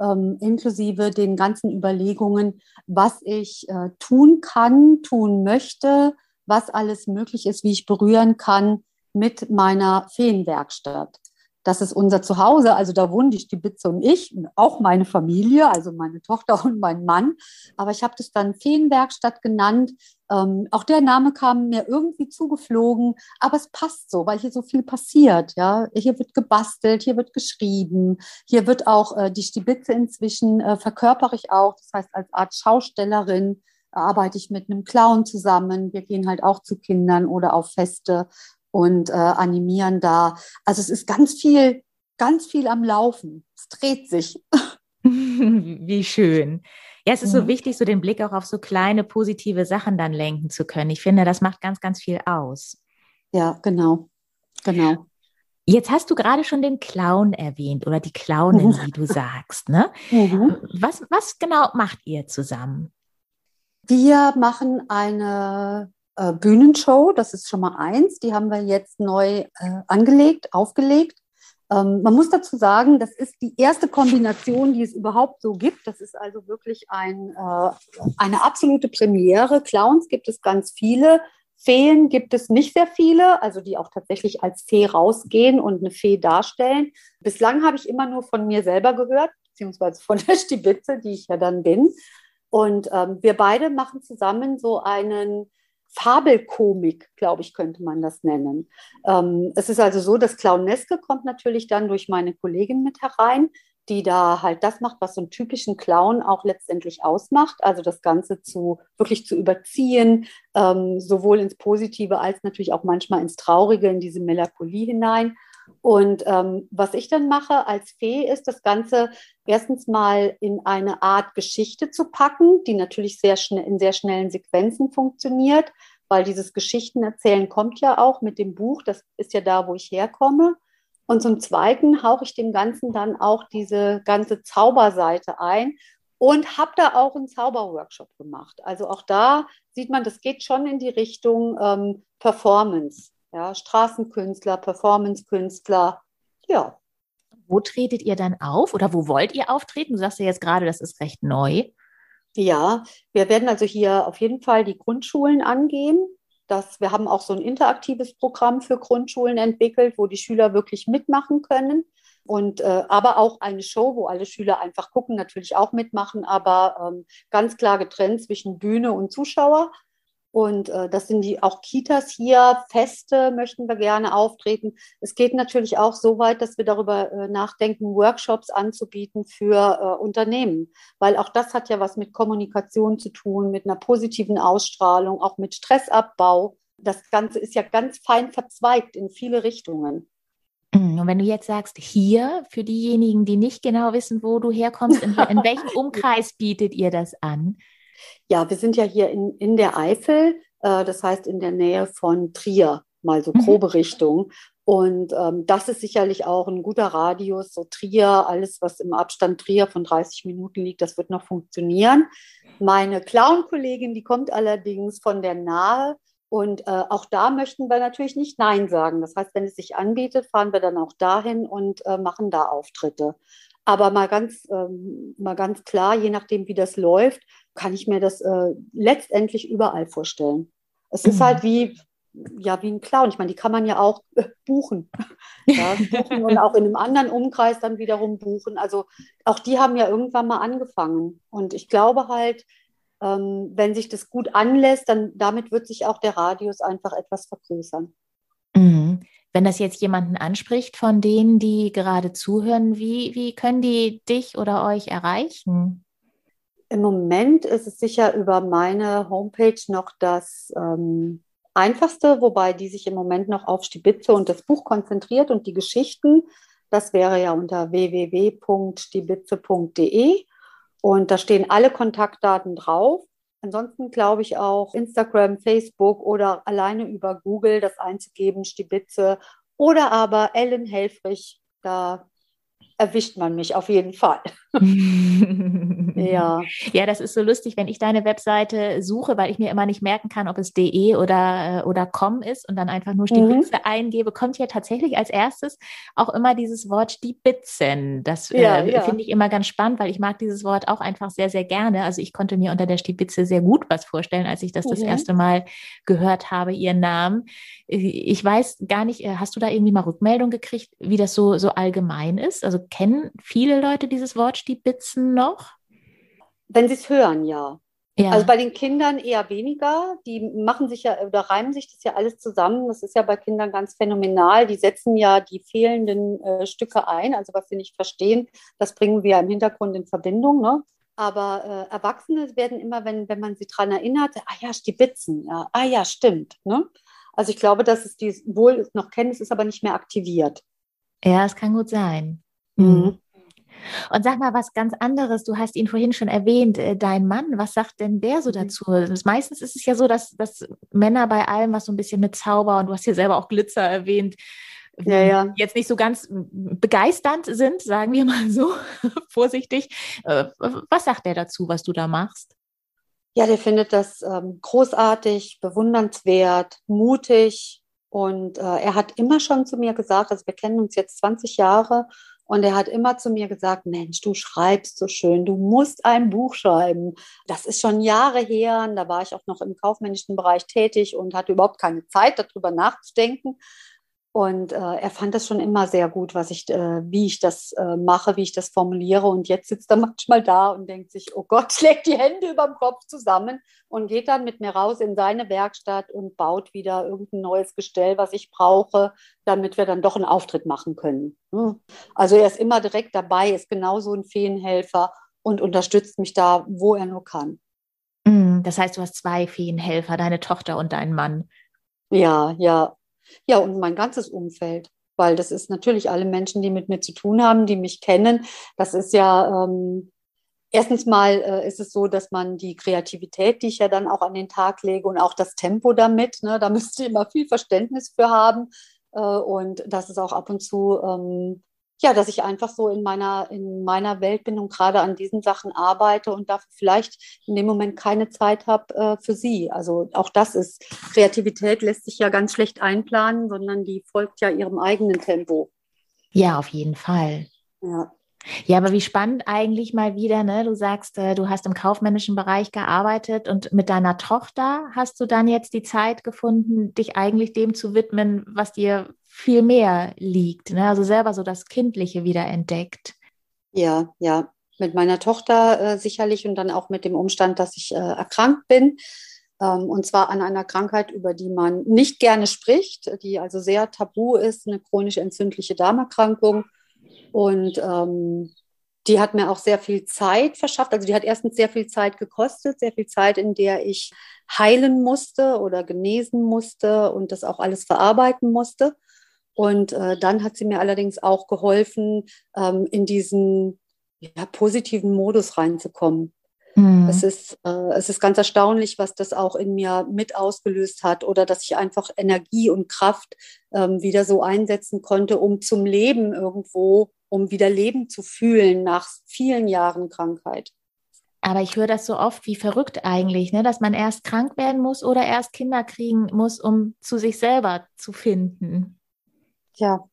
ähm, inklusive den ganzen Überlegungen, was ich äh, tun kann, tun möchte, was alles möglich ist, wie ich berühren kann, mit meiner Feenwerkstatt. Das ist unser Zuhause, also da wohnen die Stibitze und ich, und auch meine Familie, also meine Tochter und mein Mann. Aber ich habe das dann Feenwerkstatt genannt. Ähm, auch der Name kam mir irgendwie zugeflogen, aber es passt so, weil hier so viel passiert. Ja, hier wird gebastelt, hier wird geschrieben, hier wird auch äh, die Stibitze inzwischen äh, verkörper ich auch. Das heißt als Art Schaustellerin arbeite ich mit einem Clown zusammen. Wir gehen halt auch zu Kindern oder auf Feste und äh, animieren da. Also es ist ganz viel, ganz viel am Laufen. Es dreht sich. Wie schön. Ja, es ist mhm. so wichtig, so den Blick auch auf so kleine positive Sachen dann lenken zu können. Ich finde, das macht ganz, ganz viel aus. Ja, genau. Genau. Jetzt hast du gerade schon den Clown erwähnt oder die Clownin, wie du sagst. Ne? Mhm. Was, was genau macht ihr zusammen? Wir machen eine äh, Bühnenshow, das ist schon mal eins. Die haben wir jetzt neu äh, angelegt, aufgelegt. Ähm, man muss dazu sagen, das ist die erste Kombination, die es überhaupt so gibt. Das ist also wirklich ein, äh, eine absolute Premiere. Clowns gibt es ganz viele. Feen gibt es nicht sehr viele, also die auch tatsächlich als Fee rausgehen und eine Fee darstellen. Bislang habe ich immer nur von mir selber gehört, beziehungsweise von der Stibitze, die ich ja dann bin. Und ähm, wir beide machen zusammen so einen Fabelkomik, glaube ich, könnte man das nennen. Ähm, es ist also so, das Clowneske kommt natürlich dann durch meine Kollegin mit herein, die da halt das macht, was so einen typischen Clown auch letztendlich ausmacht. Also das Ganze zu wirklich zu überziehen, ähm, sowohl ins Positive als natürlich auch manchmal ins Traurige, in diese Melancholie hinein. Und ähm, was ich dann mache als Fee ist, das Ganze erstens mal in eine Art Geschichte zu packen, die natürlich sehr schnell in sehr schnellen Sequenzen funktioniert, weil dieses Geschichtenerzählen kommt ja auch mit dem Buch, das ist ja da, wo ich herkomme. Und zum Zweiten hauche ich dem Ganzen dann auch diese ganze Zauberseite ein und habe da auch einen Zauberworkshop gemacht. Also auch da sieht man, das geht schon in die Richtung ähm, Performance ja, Straßenkünstler, Performancekünstler, ja. Wo tretet ihr dann auf oder wo wollt ihr auftreten? Du sagst ja jetzt gerade, das ist recht neu. Ja, wir werden also hier auf jeden Fall die Grundschulen angehen. Das, wir haben auch so ein interaktives Programm für Grundschulen entwickelt, wo die Schüler wirklich mitmachen können. Und äh, aber auch eine Show, wo alle Schüler einfach gucken, natürlich auch mitmachen, aber ähm, ganz klar getrennt zwischen Bühne und Zuschauer. Und äh, das sind die auch Kitas hier, Feste möchten wir gerne auftreten. Es geht natürlich auch so weit, dass wir darüber äh, nachdenken, Workshops anzubieten für äh, Unternehmen, weil auch das hat ja was mit Kommunikation zu tun, mit einer positiven Ausstrahlung, auch mit Stressabbau. Das Ganze ist ja ganz fein verzweigt in viele Richtungen. Mhm, und wenn du jetzt sagst, hier, für diejenigen, die nicht genau wissen, wo du herkommst, in, in welchem Umkreis bietet ihr das an? Ja, wir sind ja hier in, in der Eifel, äh, das heißt in der Nähe von Trier, mal so mhm. grobe mhm. Richtung. Und ähm, das ist sicherlich auch ein guter Radius, so Trier, alles, was im Abstand Trier von 30 Minuten liegt, das wird noch funktionieren. Meine Clown-Kollegin, die kommt allerdings von der Nahe. Und äh, auch da möchten wir natürlich nicht Nein sagen. Das heißt, wenn es sich anbietet, fahren wir dann auch dahin und äh, machen da Auftritte. Aber mal ganz, ähm, mal ganz klar, je nachdem, wie das läuft, kann ich mir das äh, letztendlich überall vorstellen. Es ist halt wie, ja, wie ein Clown. Ich meine, die kann man ja auch äh, buchen. ja, buchen und auch in einem anderen Umkreis dann wiederum buchen. Also auch die haben ja irgendwann mal angefangen. Und ich glaube halt, ähm, wenn sich das gut anlässt, dann damit wird sich auch der Radius einfach etwas vergrößern. Mhm Wenn das jetzt jemanden anspricht von denen, die gerade zuhören, wie, wie können die dich oder euch erreichen? Im Moment ist es sicher über meine Homepage noch das ähm, einfachste, wobei die sich im Moment noch auf Stibitze und das Buch konzentriert und die Geschichten. Das wäre ja unter www.stibitze.de und da stehen alle Kontaktdaten drauf. Ansonsten glaube ich auch Instagram, Facebook oder alleine über Google das einzugeben, Stibitze oder aber Ellen Helfrich, da erwischt man mich auf jeden Fall. Ja. Ja, das ist so lustig, wenn ich deine Webseite suche, weil ich mir immer nicht merken kann, ob es de oder, äh, oder com ist und dann einfach nur Stiebitzen mhm. eingebe, kommt ja tatsächlich als erstes auch immer dieses Wort Stiebitzen. Das ja, äh, ja. finde ich immer ganz spannend, weil ich mag dieses Wort auch einfach sehr, sehr gerne. Also ich konnte mir unter der Stibitze sehr gut was vorstellen, als ich das mhm. das erste Mal gehört habe, ihren Namen. Ich weiß gar nicht, äh, hast du da irgendwie mal Rückmeldung gekriegt, wie das so, so allgemein ist? Also kennen viele Leute dieses Wort Stibitzen noch? Wenn sie es hören, ja. ja. Also bei den Kindern eher weniger. Die machen sich ja oder reimen sich das ja alles zusammen. Das ist ja bei Kindern ganz phänomenal. Die setzen ja die fehlenden äh, Stücke ein, also was sie nicht verstehen, das bringen wir im Hintergrund in Verbindung. Ne? Aber äh, Erwachsene werden immer, wenn, wenn man sie daran erinnert, ah ja, Stibitzen, ja, ah ja, stimmt. Ne? Also ich glaube, dass es die wohl noch kennen, es ist aber nicht mehr aktiviert. Ja, es kann gut sein. Mhm. Und sag mal was ganz anderes. Du hast ihn vorhin schon erwähnt, äh, dein Mann. Was sagt denn der so mhm. dazu? Meistens ist es ja so, dass, dass Männer bei allem, was so ein bisschen mit Zauber und du hast hier selber auch Glitzer erwähnt, ja, ja. jetzt nicht so ganz begeisternd sind, sagen wir mal so vorsichtig. Äh, was sagt der dazu, was du da machst? Ja, der findet das ähm, großartig, bewundernswert, mutig. Und äh, er hat immer schon zu mir gesagt, also wir kennen uns jetzt 20 Jahre und er hat immer zu mir gesagt, Mensch, du schreibst so schön, du musst ein Buch schreiben. Das ist schon Jahre her, da war ich auch noch im kaufmännischen Bereich tätig und hatte überhaupt keine Zeit, darüber nachzudenken. Und äh, er fand das schon immer sehr gut, was ich, äh, wie ich das äh, mache, wie ich das formuliere. Und jetzt sitzt er manchmal da und denkt sich, oh Gott, schlägt die Hände über dem Kopf zusammen und geht dann mit mir raus in seine Werkstatt und baut wieder irgendein neues Gestell, was ich brauche, damit wir dann doch einen Auftritt machen können. Hm. Also er ist immer direkt dabei, ist genauso ein Feenhelfer und unterstützt mich da, wo er nur kann. Hm, das heißt, du hast zwei Feenhelfer, deine Tochter und deinen Mann. Ja, ja, ja, und mein ganzes Umfeld, weil das ist natürlich alle Menschen, die mit mir zu tun haben, die mich kennen. Das ist ja, ähm, erstens mal äh, ist es so, dass man die Kreativität, die ich ja dann auch an den Tag lege und auch das Tempo damit, ne, da müsst ihr immer viel Verständnis für haben. Äh, und das ist auch ab und zu ähm, ja, dass ich einfach so in meiner, in meiner Welt bin und gerade an diesen Sachen arbeite und dafür vielleicht in dem Moment keine Zeit habe äh, für sie. Also auch das ist, Kreativität lässt sich ja ganz schlecht einplanen, sondern die folgt ja ihrem eigenen Tempo. Ja, auf jeden Fall. Ja. Ja, aber wie spannend eigentlich mal wieder, ne? Du sagst, äh, du hast im kaufmännischen Bereich gearbeitet und mit deiner Tochter hast du dann jetzt die Zeit gefunden, dich eigentlich dem zu widmen, was dir viel mehr liegt. Ne? Also selber so das Kindliche wieder entdeckt. Ja, ja. Mit meiner Tochter äh, sicherlich und dann auch mit dem Umstand, dass ich äh, erkrankt bin. Ähm, und zwar an einer Krankheit, über die man nicht gerne spricht, die also sehr tabu ist, eine chronisch entzündliche Darmerkrankung. Und ähm, die hat mir auch sehr viel Zeit verschafft. Also die hat erstens sehr viel Zeit gekostet, sehr viel Zeit, in der ich heilen musste oder genesen musste und das auch alles verarbeiten musste. Und äh, dann hat sie mir allerdings auch geholfen, ähm, in diesen ja, positiven Modus reinzukommen. Mhm. Es, ist, äh, es ist ganz erstaunlich, was das auch in mir mit ausgelöst hat oder dass ich einfach Energie und Kraft ähm, wieder so einsetzen konnte, um zum Leben irgendwo, um wieder Leben zu fühlen nach vielen Jahren Krankheit. Aber ich höre das so oft wie verrückt eigentlich, ne? dass man erst krank werden muss oder erst Kinder kriegen muss, um zu sich selber zu finden ja,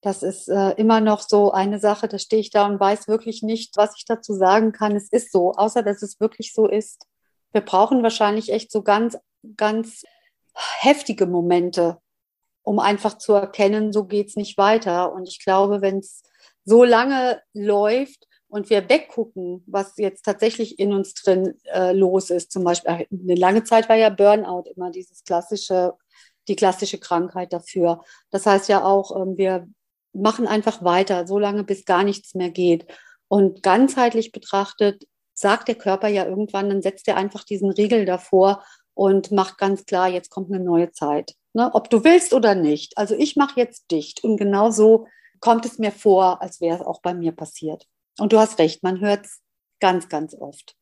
das ist äh, immer noch so eine Sache, da stehe ich da und weiß wirklich nicht, was ich dazu sagen kann. Es ist so, außer dass es wirklich so ist. Wir brauchen wahrscheinlich echt so ganz, ganz heftige Momente, um einfach zu erkennen, so geht es nicht weiter. Und ich glaube, wenn es so lange läuft und wir weggucken, was jetzt tatsächlich in uns drin äh, los ist, zum Beispiel, eine lange Zeit war ja Burnout immer dieses klassische die klassische Krankheit dafür. Das heißt ja auch, ähm, wir machen einfach weiter, so lange bis gar nichts mehr geht. Und ganzheitlich betrachtet sagt der Körper ja irgendwann, dann setzt er einfach diesen Riegel davor und macht ganz klar, jetzt kommt eine neue Zeit. Ne? Ob du willst oder nicht. Also ich mache jetzt dicht. Und genau so kommt es mir vor, als wäre es auch bei mir passiert. Und du hast recht, man hört es ganz, ganz oft.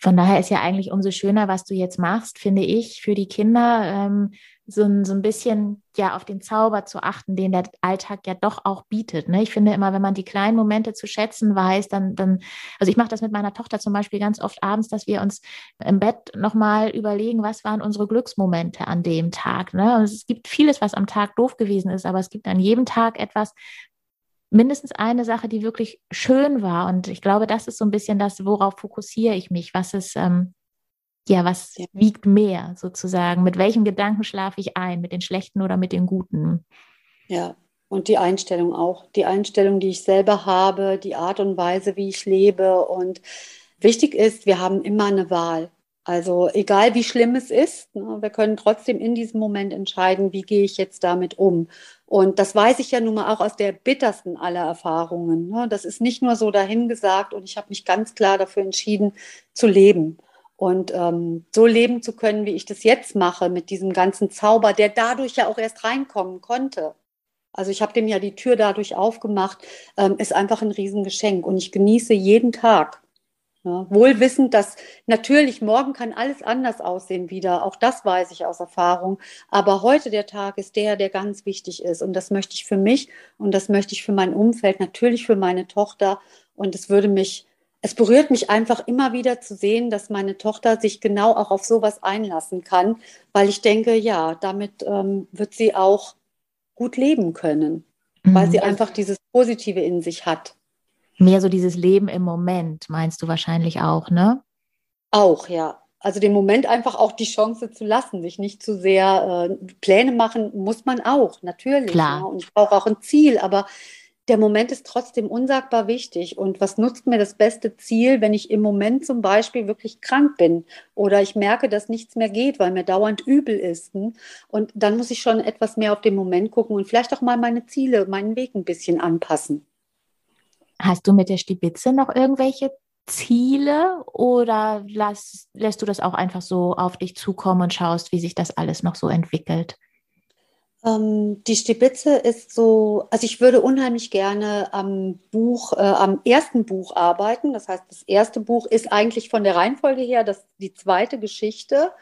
Von daher ist ja eigentlich umso schöner, was du jetzt machst, finde ich, für die Kinder, ähm, so, ein, so ein bisschen ja auf den Zauber zu achten, den der Alltag ja doch auch bietet. Ne? Ich finde immer, wenn man die kleinen Momente zu schätzen weiß, dann, dann also ich mache das mit meiner Tochter zum Beispiel ganz oft abends, dass wir uns im Bett nochmal überlegen, was waren unsere Glücksmomente an dem Tag. Ne? Und es gibt vieles, was am Tag doof gewesen ist, aber es gibt an jedem Tag etwas, mindestens eine Sache, die wirklich schön war. Und ich glaube, das ist so ein bisschen das, worauf fokussiere ich mich. Was ist, ähm, ja, was ja. wiegt mehr sozusagen? Mit welchem Gedanken schlafe ich ein? Mit den schlechten oder mit den guten? Ja, und die Einstellung auch. Die Einstellung, die ich selber habe, die Art und Weise, wie ich lebe. Und wichtig ist, wir haben immer eine Wahl. Also egal wie schlimm es ist, ne, wir können trotzdem in diesem Moment entscheiden, wie gehe ich jetzt damit um. Und das weiß ich ja nun mal auch aus der bittersten aller Erfahrungen. Ne. Das ist nicht nur so dahingesagt und ich habe mich ganz klar dafür entschieden zu leben. Und ähm, so leben zu können, wie ich das jetzt mache, mit diesem ganzen Zauber, der dadurch ja auch erst reinkommen konnte. Also ich habe dem ja die Tür dadurch aufgemacht, ähm, ist einfach ein Riesengeschenk. Und ich genieße jeden Tag. Ja, wohl wissend, dass natürlich morgen kann alles anders aussehen wieder. Auch das weiß ich aus Erfahrung. Aber heute der Tag ist der, der ganz wichtig ist. Und das möchte ich für mich und das möchte ich für mein Umfeld, natürlich für meine Tochter. Und es würde mich, es berührt mich einfach immer wieder zu sehen, dass meine Tochter sich genau auch auf sowas einlassen kann, weil ich denke, ja, damit ähm, wird sie auch gut leben können, mhm. weil sie einfach dieses Positive in sich hat. Mehr so dieses Leben im Moment, meinst du wahrscheinlich auch, ne? Auch, ja. Also den Moment einfach auch die Chance zu lassen, sich nicht zu sehr äh, Pläne machen, muss man auch, natürlich. Klar. Ja. Und ich brauche auch ein Ziel, aber der Moment ist trotzdem unsagbar wichtig. Und was nutzt mir das beste Ziel, wenn ich im Moment zum Beispiel wirklich krank bin oder ich merke, dass nichts mehr geht, weil mir dauernd übel ist? Hm? Und dann muss ich schon etwas mehr auf den Moment gucken und vielleicht auch mal meine Ziele, meinen Weg ein bisschen anpassen. Hast du mit der Stibitze noch irgendwelche Ziele oder lass, lässt du das auch einfach so auf dich zukommen und schaust, wie sich das alles noch so entwickelt? Ähm, die Stibitze ist so, also ich würde unheimlich gerne am Buch, äh, am ersten Buch arbeiten. Das heißt, das erste Buch ist eigentlich von der Reihenfolge her das, die zweite Geschichte.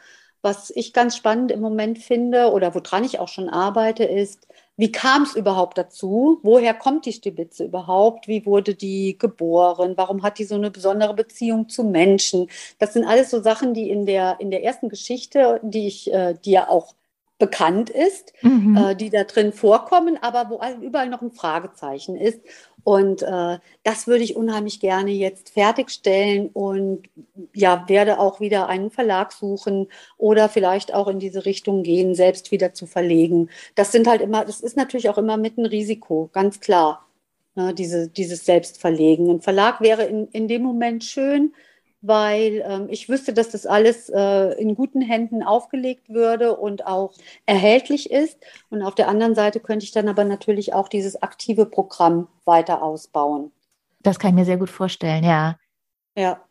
Was ich ganz spannend im Moment finde oder woran ich auch schon arbeite, ist, wie kam es überhaupt dazu? Woher kommt die Stibitze überhaupt? Wie wurde die geboren? Warum hat die so eine besondere Beziehung zu Menschen? Das sind alles so Sachen, die in der, in der ersten Geschichte, die ich, äh, ja auch bekannt ist, mhm. äh, die da drin vorkommen, aber wo überall noch ein Fragezeichen ist. Und äh, das würde ich unheimlich gerne jetzt fertigstellen und ja, werde auch wieder einen Verlag suchen oder vielleicht auch in diese Richtung gehen, selbst wieder zu verlegen. Das sind halt immer, das ist natürlich auch immer mit einem Risiko, ganz klar. Ne, diese, dieses Selbstverlegen. Ein Verlag wäre in, in dem Moment schön, weil ähm, ich wüsste, dass das alles äh, in guten Händen aufgelegt würde und auch erhältlich ist. Und auf der anderen Seite könnte ich dann aber natürlich auch dieses aktive Programm weiter ausbauen. Das kann ich mir sehr gut vorstellen, ja. Ja.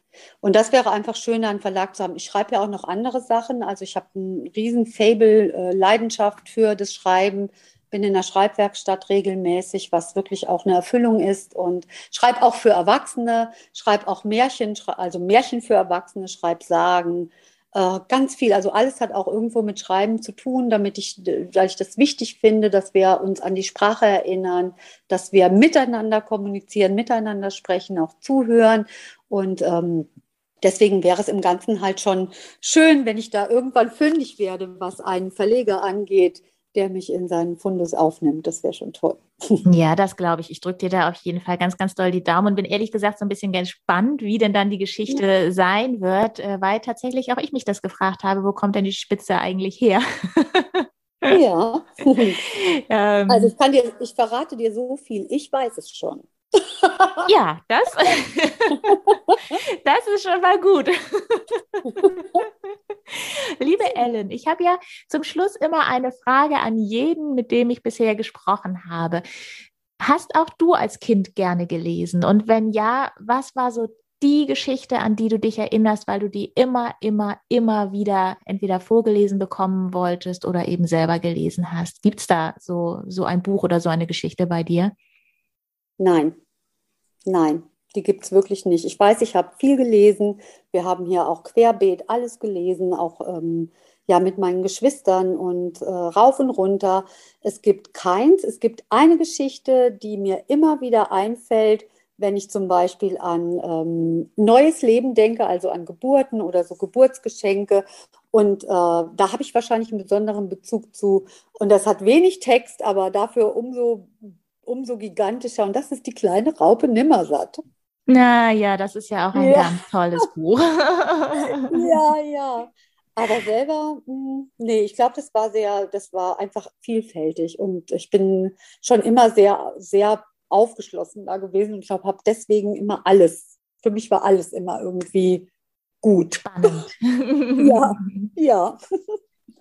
Und das wäre einfach schön, einen Verlag zu haben. Ich schreibe ja auch noch andere Sachen. Also ich habe einen riesen Fable, äh, Leidenschaft für das Schreiben bin in der Schreibwerkstatt regelmäßig, was wirklich auch eine Erfüllung ist und schreibe auch für Erwachsene, schreibe auch Märchen, also Märchen für Erwachsene, schreibe Sagen, äh, ganz viel. Also alles hat auch irgendwo mit Schreiben zu tun, damit ich, weil ich das wichtig finde, dass wir uns an die Sprache erinnern, dass wir miteinander kommunizieren, miteinander sprechen, auch zuhören und ähm, Deswegen wäre es im Ganzen halt schon schön, wenn ich da irgendwann fündig werde, was einen Verleger angeht, der mich in seinen Fundus aufnimmt. Das wäre schon toll. Ja, das glaube ich. Ich drücke dir da auf jeden Fall ganz, ganz doll die Daumen und bin ehrlich gesagt so ein bisschen gespannt, wie denn dann die Geschichte ja. sein wird, äh, weil tatsächlich auch ich mich das gefragt habe, wo kommt denn die Spitze eigentlich her? Ja. ähm, also ich kann dir, ich verrate dir so viel. Ich weiß es schon. Ja, das, das ist schon mal gut. Liebe Ellen, ich habe ja zum Schluss immer eine Frage an jeden, mit dem ich bisher gesprochen habe. Hast auch du als Kind gerne gelesen? Und wenn ja, was war so die Geschichte, an die du dich erinnerst, weil du die immer, immer, immer wieder entweder vorgelesen bekommen wolltest oder eben selber gelesen hast? Gibt es da so, so ein Buch oder so eine Geschichte bei dir? Nein, nein, die gibt es wirklich nicht. Ich weiß, ich habe viel gelesen. Wir haben hier auch querbeet alles gelesen, auch ähm, ja mit meinen Geschwistern und äh, rauf und runter. Es gibt keins. Es gibt eine Geschichte, die mir immer wieder einfällt, wenn ich zum Beispiel an ähm, neues Leben denke, also an Geburten oder so Geburtsgeschenke. Und äh, da habe ich wahrscheinlich einen besonderen Bezug zu. Und das hat wenig Text, aber dafür umso, umso gigantischer. Und das ist die kleine Raupe Nimmersatt. Na ja, das ist ja auch ein ja. ganz tolles Buch. ja, ja. Aber selber, hm, nee, ich glaube, das war sehr, das war einfach vielfältig und ich bin schon immer sehr, sehr aufgeschlossen da gewesen und ich glaube, habe deswegen immer alles, für mich war alles immer irgendwie gut. Spannend. ja, ja.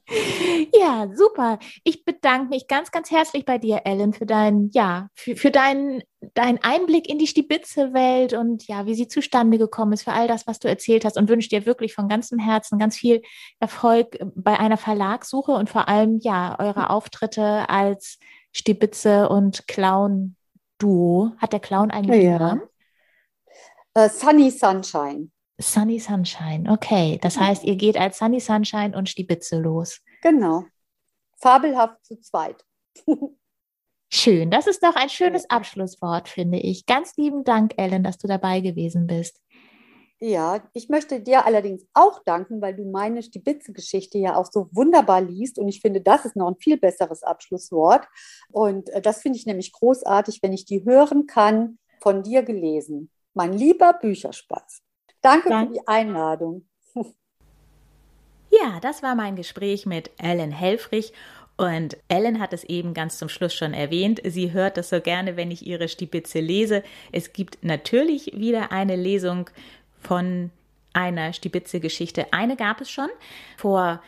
Ja, super. Ich bedanke mich ganz, ganz herzlich bei dir, Ellen, für deinen, ja, für, für deinen, deinen Einblick in die Stibitze-Welt und ja, wie sie zustande gekommen ist, für all das, was du erzählt hast und wünsche dir wirklich von ganzem Herzen ganz viel Erfolg bei einer Verlagssuche und vor allem, ja, eure Auftritte als Stibitze und Clown-Duo. Hat der Clown eigentlich ja. einen Namen? Uh, Sunny Sunshine. Sunny Sunshine, okay. Das heißt, ihr geht als Sunny Sunshine und Stibitze los. Genau. Fabelhaft zu zweit. Schön. Das ist doch ein schönes Abschlusswort, finde ich. Ganz lieben Dank, Ellen, dass du dabei gewesen bist. Ja, ich möchte dir allerdings auch danken, weil du meine Stibitze-Geschichte ja auch so wunderbar liest. Und ich finde, das ist noch ein viel besseres Abschlusswort. Und äh, das finde ich nämlich großartig, wenn ich die hören kann, von dir gelesen. Mein lieber Bücherspatz. Danke Dank. für die Einladung. Ja, das war mein Gespräch mit Ellen Helfrich. Und Ellen hat es eben ganz zum Schluss schon erwähnt. Sie hört das so gerne, wenn ich ihre Stibitze lese. Es gibt natürlich wieder eine Lesung von einer Stibitze-Geschichte. Eine gab es schon vor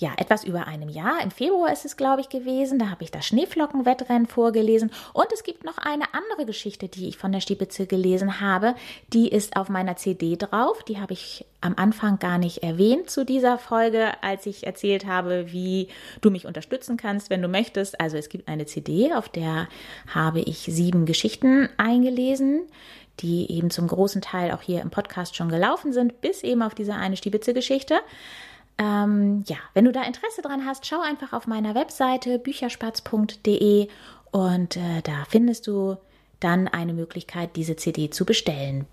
ja, etwas über einem Jahr. Im Februar ist es, glaube ich, gewesen. Da habe ich das Schneeflockenwettrennen vorgelesen. Und es gibt noch eine andere Geschichte, die ich von der Stibitze gelesen habe. Die ist auf meiner CD drauf. Die habe ich am Anfang gar nicht erwähnt zu dieser Folge, als ich erzählt habe, wie du mich unterstützen kannst, wenn du möchtest. Also es gibt eine CD, auf der habe ich sieben Geschichten eingelesen die eben zum großen Teil auch hier im Podcast schon gelaufen sind, bis eben auf diese eine Stibitze-Geschichte. Ähm, ja, wenn du da Interesse dran hast, schau einfach auf meiner Webseite bücherspatz.de und äh, da findest du dann eine Möglichkeit, diese CD zu bestellen.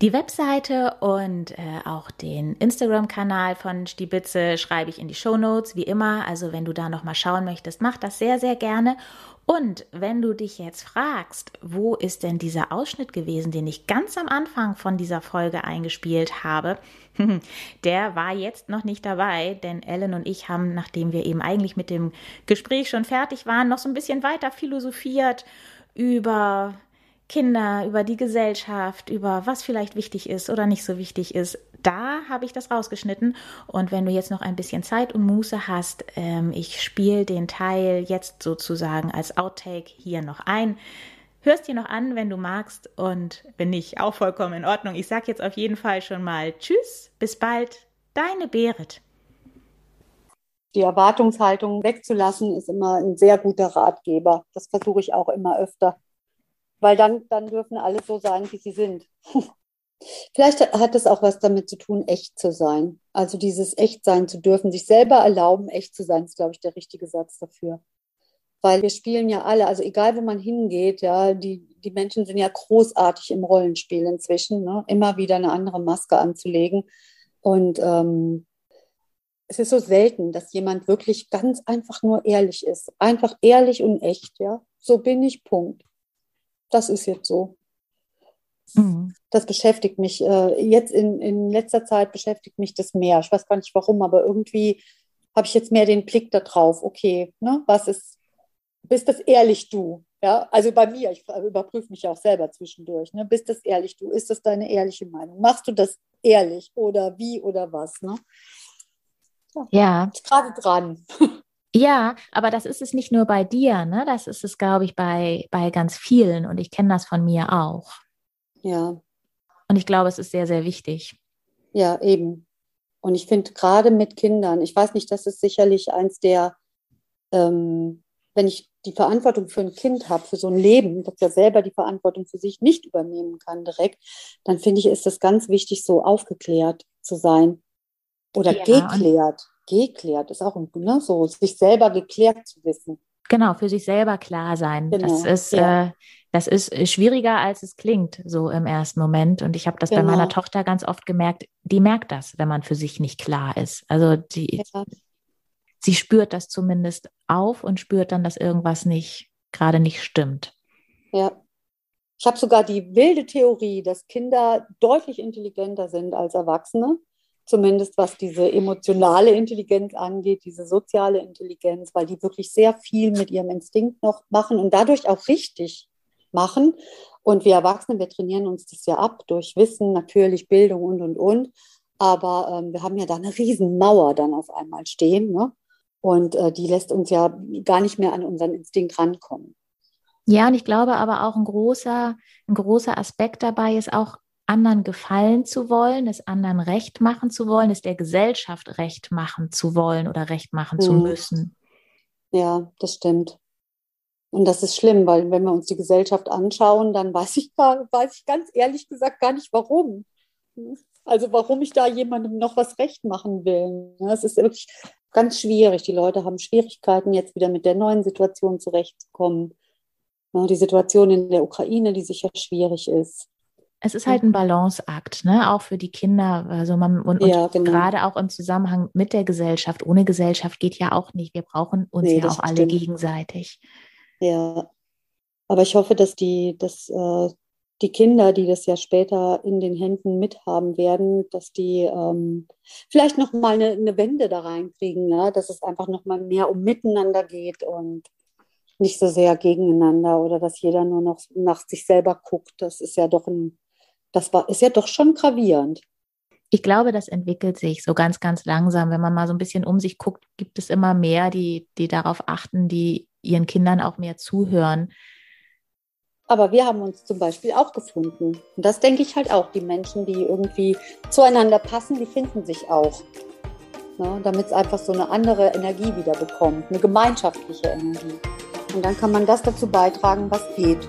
Die Webseite und äh, auch den Instagram-Kanal von Stibitze schreibe ich in die Show Notes, wie immer. Also wenn du da nochmal schauen möchtest, mach das sehr, sehr gerne. Und wenn du dich jetzt fragst, wo ist denn dieser Ausschnitt gewesen, den ich ganz am Anfang von dieser Folge eingespielt habe, der war jetzt noch nicht dabei, denn Ellen und ich haben, nachdem wir eben eigentlich mit dem Gespräch schon fertig waren, noch so ein bisschen weiter philosophiert über Kinder, über die Gesellschaft, über was vielleicht wichtig ist oder nicht so wichtig ist. Da habe ich das rausgeschnitten. Und wenn du jetzt noch ein bisschen Zeit und Muße hast, ähm, ich spiele den Teil jetzt sozusagen als Outtake hier noch ein. Hörst dir noch an, wenn du magst und wenn nicht, auch vollkommen in Ordnung. Ich sage jetzt auf jeden Fall schon mal Tschüss, bis bald, deine Berit. Die Erwartungshaltung wegzulassen ist immer ein sehr guter Ratgeber. Das versuche ich auch immer öfter weil dann, dann dürfen alle so sein, wie sie sind. Vielleicht hat es auch was damit zu tun, echt zu sein. Also dieses echt sein zu dürfen, sich selber erlauben, echt zu sein, ist, glaube ich, der richtige Satz dafür. Weil wir spielen ja alle, also egal wo man hingeht, ja, die, die Menschen sind ja großartig im Rollenspiel inzwischen, ne? immer wieder eine andere Maske anzulegen. Und ähm, es ist so selten, dass jemand wirklich ganz einfach nur ehrlich ist. Einfach ehrlich und echt, ja. So bin ich, Punkt das ist jetzt so. Mhm. Das beschäftigt mich. Äh, jetzt in, in letzter Zeit beschäftigt mich das mehr. Ich weiß gar nicht warum, aber irgendwie habe ich jetzt mehr den Blick darauf. Okay, ne, was ist, bist das ehrlich du? Ja, also bei mir, ich überprüfe mich auch selber zwischendurch. Ne? Bist das ehrlich du? Ist das deine ehrliche Meinung? Machst du das ehrlich oder wie oder was? Ne? Ja. Ist gerade dran. Ja, aber das ist es nicht nur bei dir, ne? Das ist es, glaube ich, bei, bei ganz vielen und ich kenne das von mir auch. Ja. Und ich glaube, es ist sehr, sehr wichtig. Ja, eben. Und ich finde gerade mit Kindern, ich weiß nicht, das ist sicherlich eins der, ähm, wenn ich die Verantwortung für ein Kind habe, für so ein Leben, das ja selber die Verantwortung für sich nicht übernehmen kann direkt, dann finde ich, ist es ganz wichtig, so aufgeklärt zu sein oder ja, geklärt. Geklärt ist auch ne, so, sich selber geklärt zu wissen. Genau, für sich selber klar sein. Genau, das ist, ja. äh, das ist schwieriger, als es klingt, so im ersten Moment. Und ich habe das genau. bei meiner Tochter ganz oft gemerkt, die merkt das, wenn man für sich nicht klar ist. Also die, ja sie spürt das zumindest auf und spürt dann, dass irgendwas nicht gerade nicht stimmt. Ja. Ich habe sogar die wilde Theorie, dass Kinder deutlich intelligenter sind als Erwachsene, zumindest was diese emotionale Intelligenz angeht, diese soziale Intelligenz, weil die wirklich sehr viel mit ihrem Instinkt noch machen und dadurch auch richtig machen. Und wir Erwachsene, wir trainieren uns das ja ab durch Wissen, natürlich Bildung und, und, und. Aber ähm, wir haben ja da eine Riesenmauer dann auf einmal stehen. Ne? Und äh, die lässt uns ja gar nicht mehr an unseren Instinkt rankommen. Ja, und ich glaube aber auch ein großer, ein großer Aspekt dabei ist auch, anderen gefallen zu wollen, es anderen recht machen zu wollen, es der Gesellschaft recht machen zu wollen oder recht machen mhm. zu müssen. Ja, das stimmt. Und das ist schlimm, weil wenn wir uns die Gesellschaft anschauen, dann weiß ich, weiß ich ganz ehrlich gesagt gar nicht, warum. Also warum ich da jemandem noch was recht machen will. Es ist wirklich ganz schwierig. Die Leute haben Schwierigkeiten, jetzt wieder mit der neuen Situation zurechtzukommen. Die Situation in der Ukraine, die sicher schwierig ist. Es ist halt ein Balanceakt, ne? auch für die Kinder. Also man, und, ja, genau. gerade auch im Zusammenhang mit der Gesellschaft. Ohne Gesellschaft geht ja auch nicht. Wir brauchen uns nee, ja auch alle gegenseitig. Ja, aber ich hoffe, dass die, dass äh, die Kinder, die das ja später in den Händen mithaben werden, dass die ähm, vielleicht noch mal eine, eine, Wende da reinkriegen, ja? dass es einfach noch mal mehr um Miteinander geht und nicht so sehr gegeneinander oder dass jeder nur noch nach sich selber guckt. Das ist ja doch ein, das war, ist ja doch schon gravierend. Ich glaube, das entwickelt sich so ganz, ganz langsam. Wenn man mal so ein bisschen um sich guckt, gibt es immer mehr, die, die darauf achten, die ihren Kindern auch mehr zuhören aber wir haben uns zum Beispiel auch gefunden. Und das denke ich halt auch. Die Menschen, die irgendwie zueinander passen, die finden sich auch. Ja, Damit es einfach so eine andere Energie wieder bekommt, eine gemeinschaftliche Energie. Und dann kann man das dazu beitragen, was geht.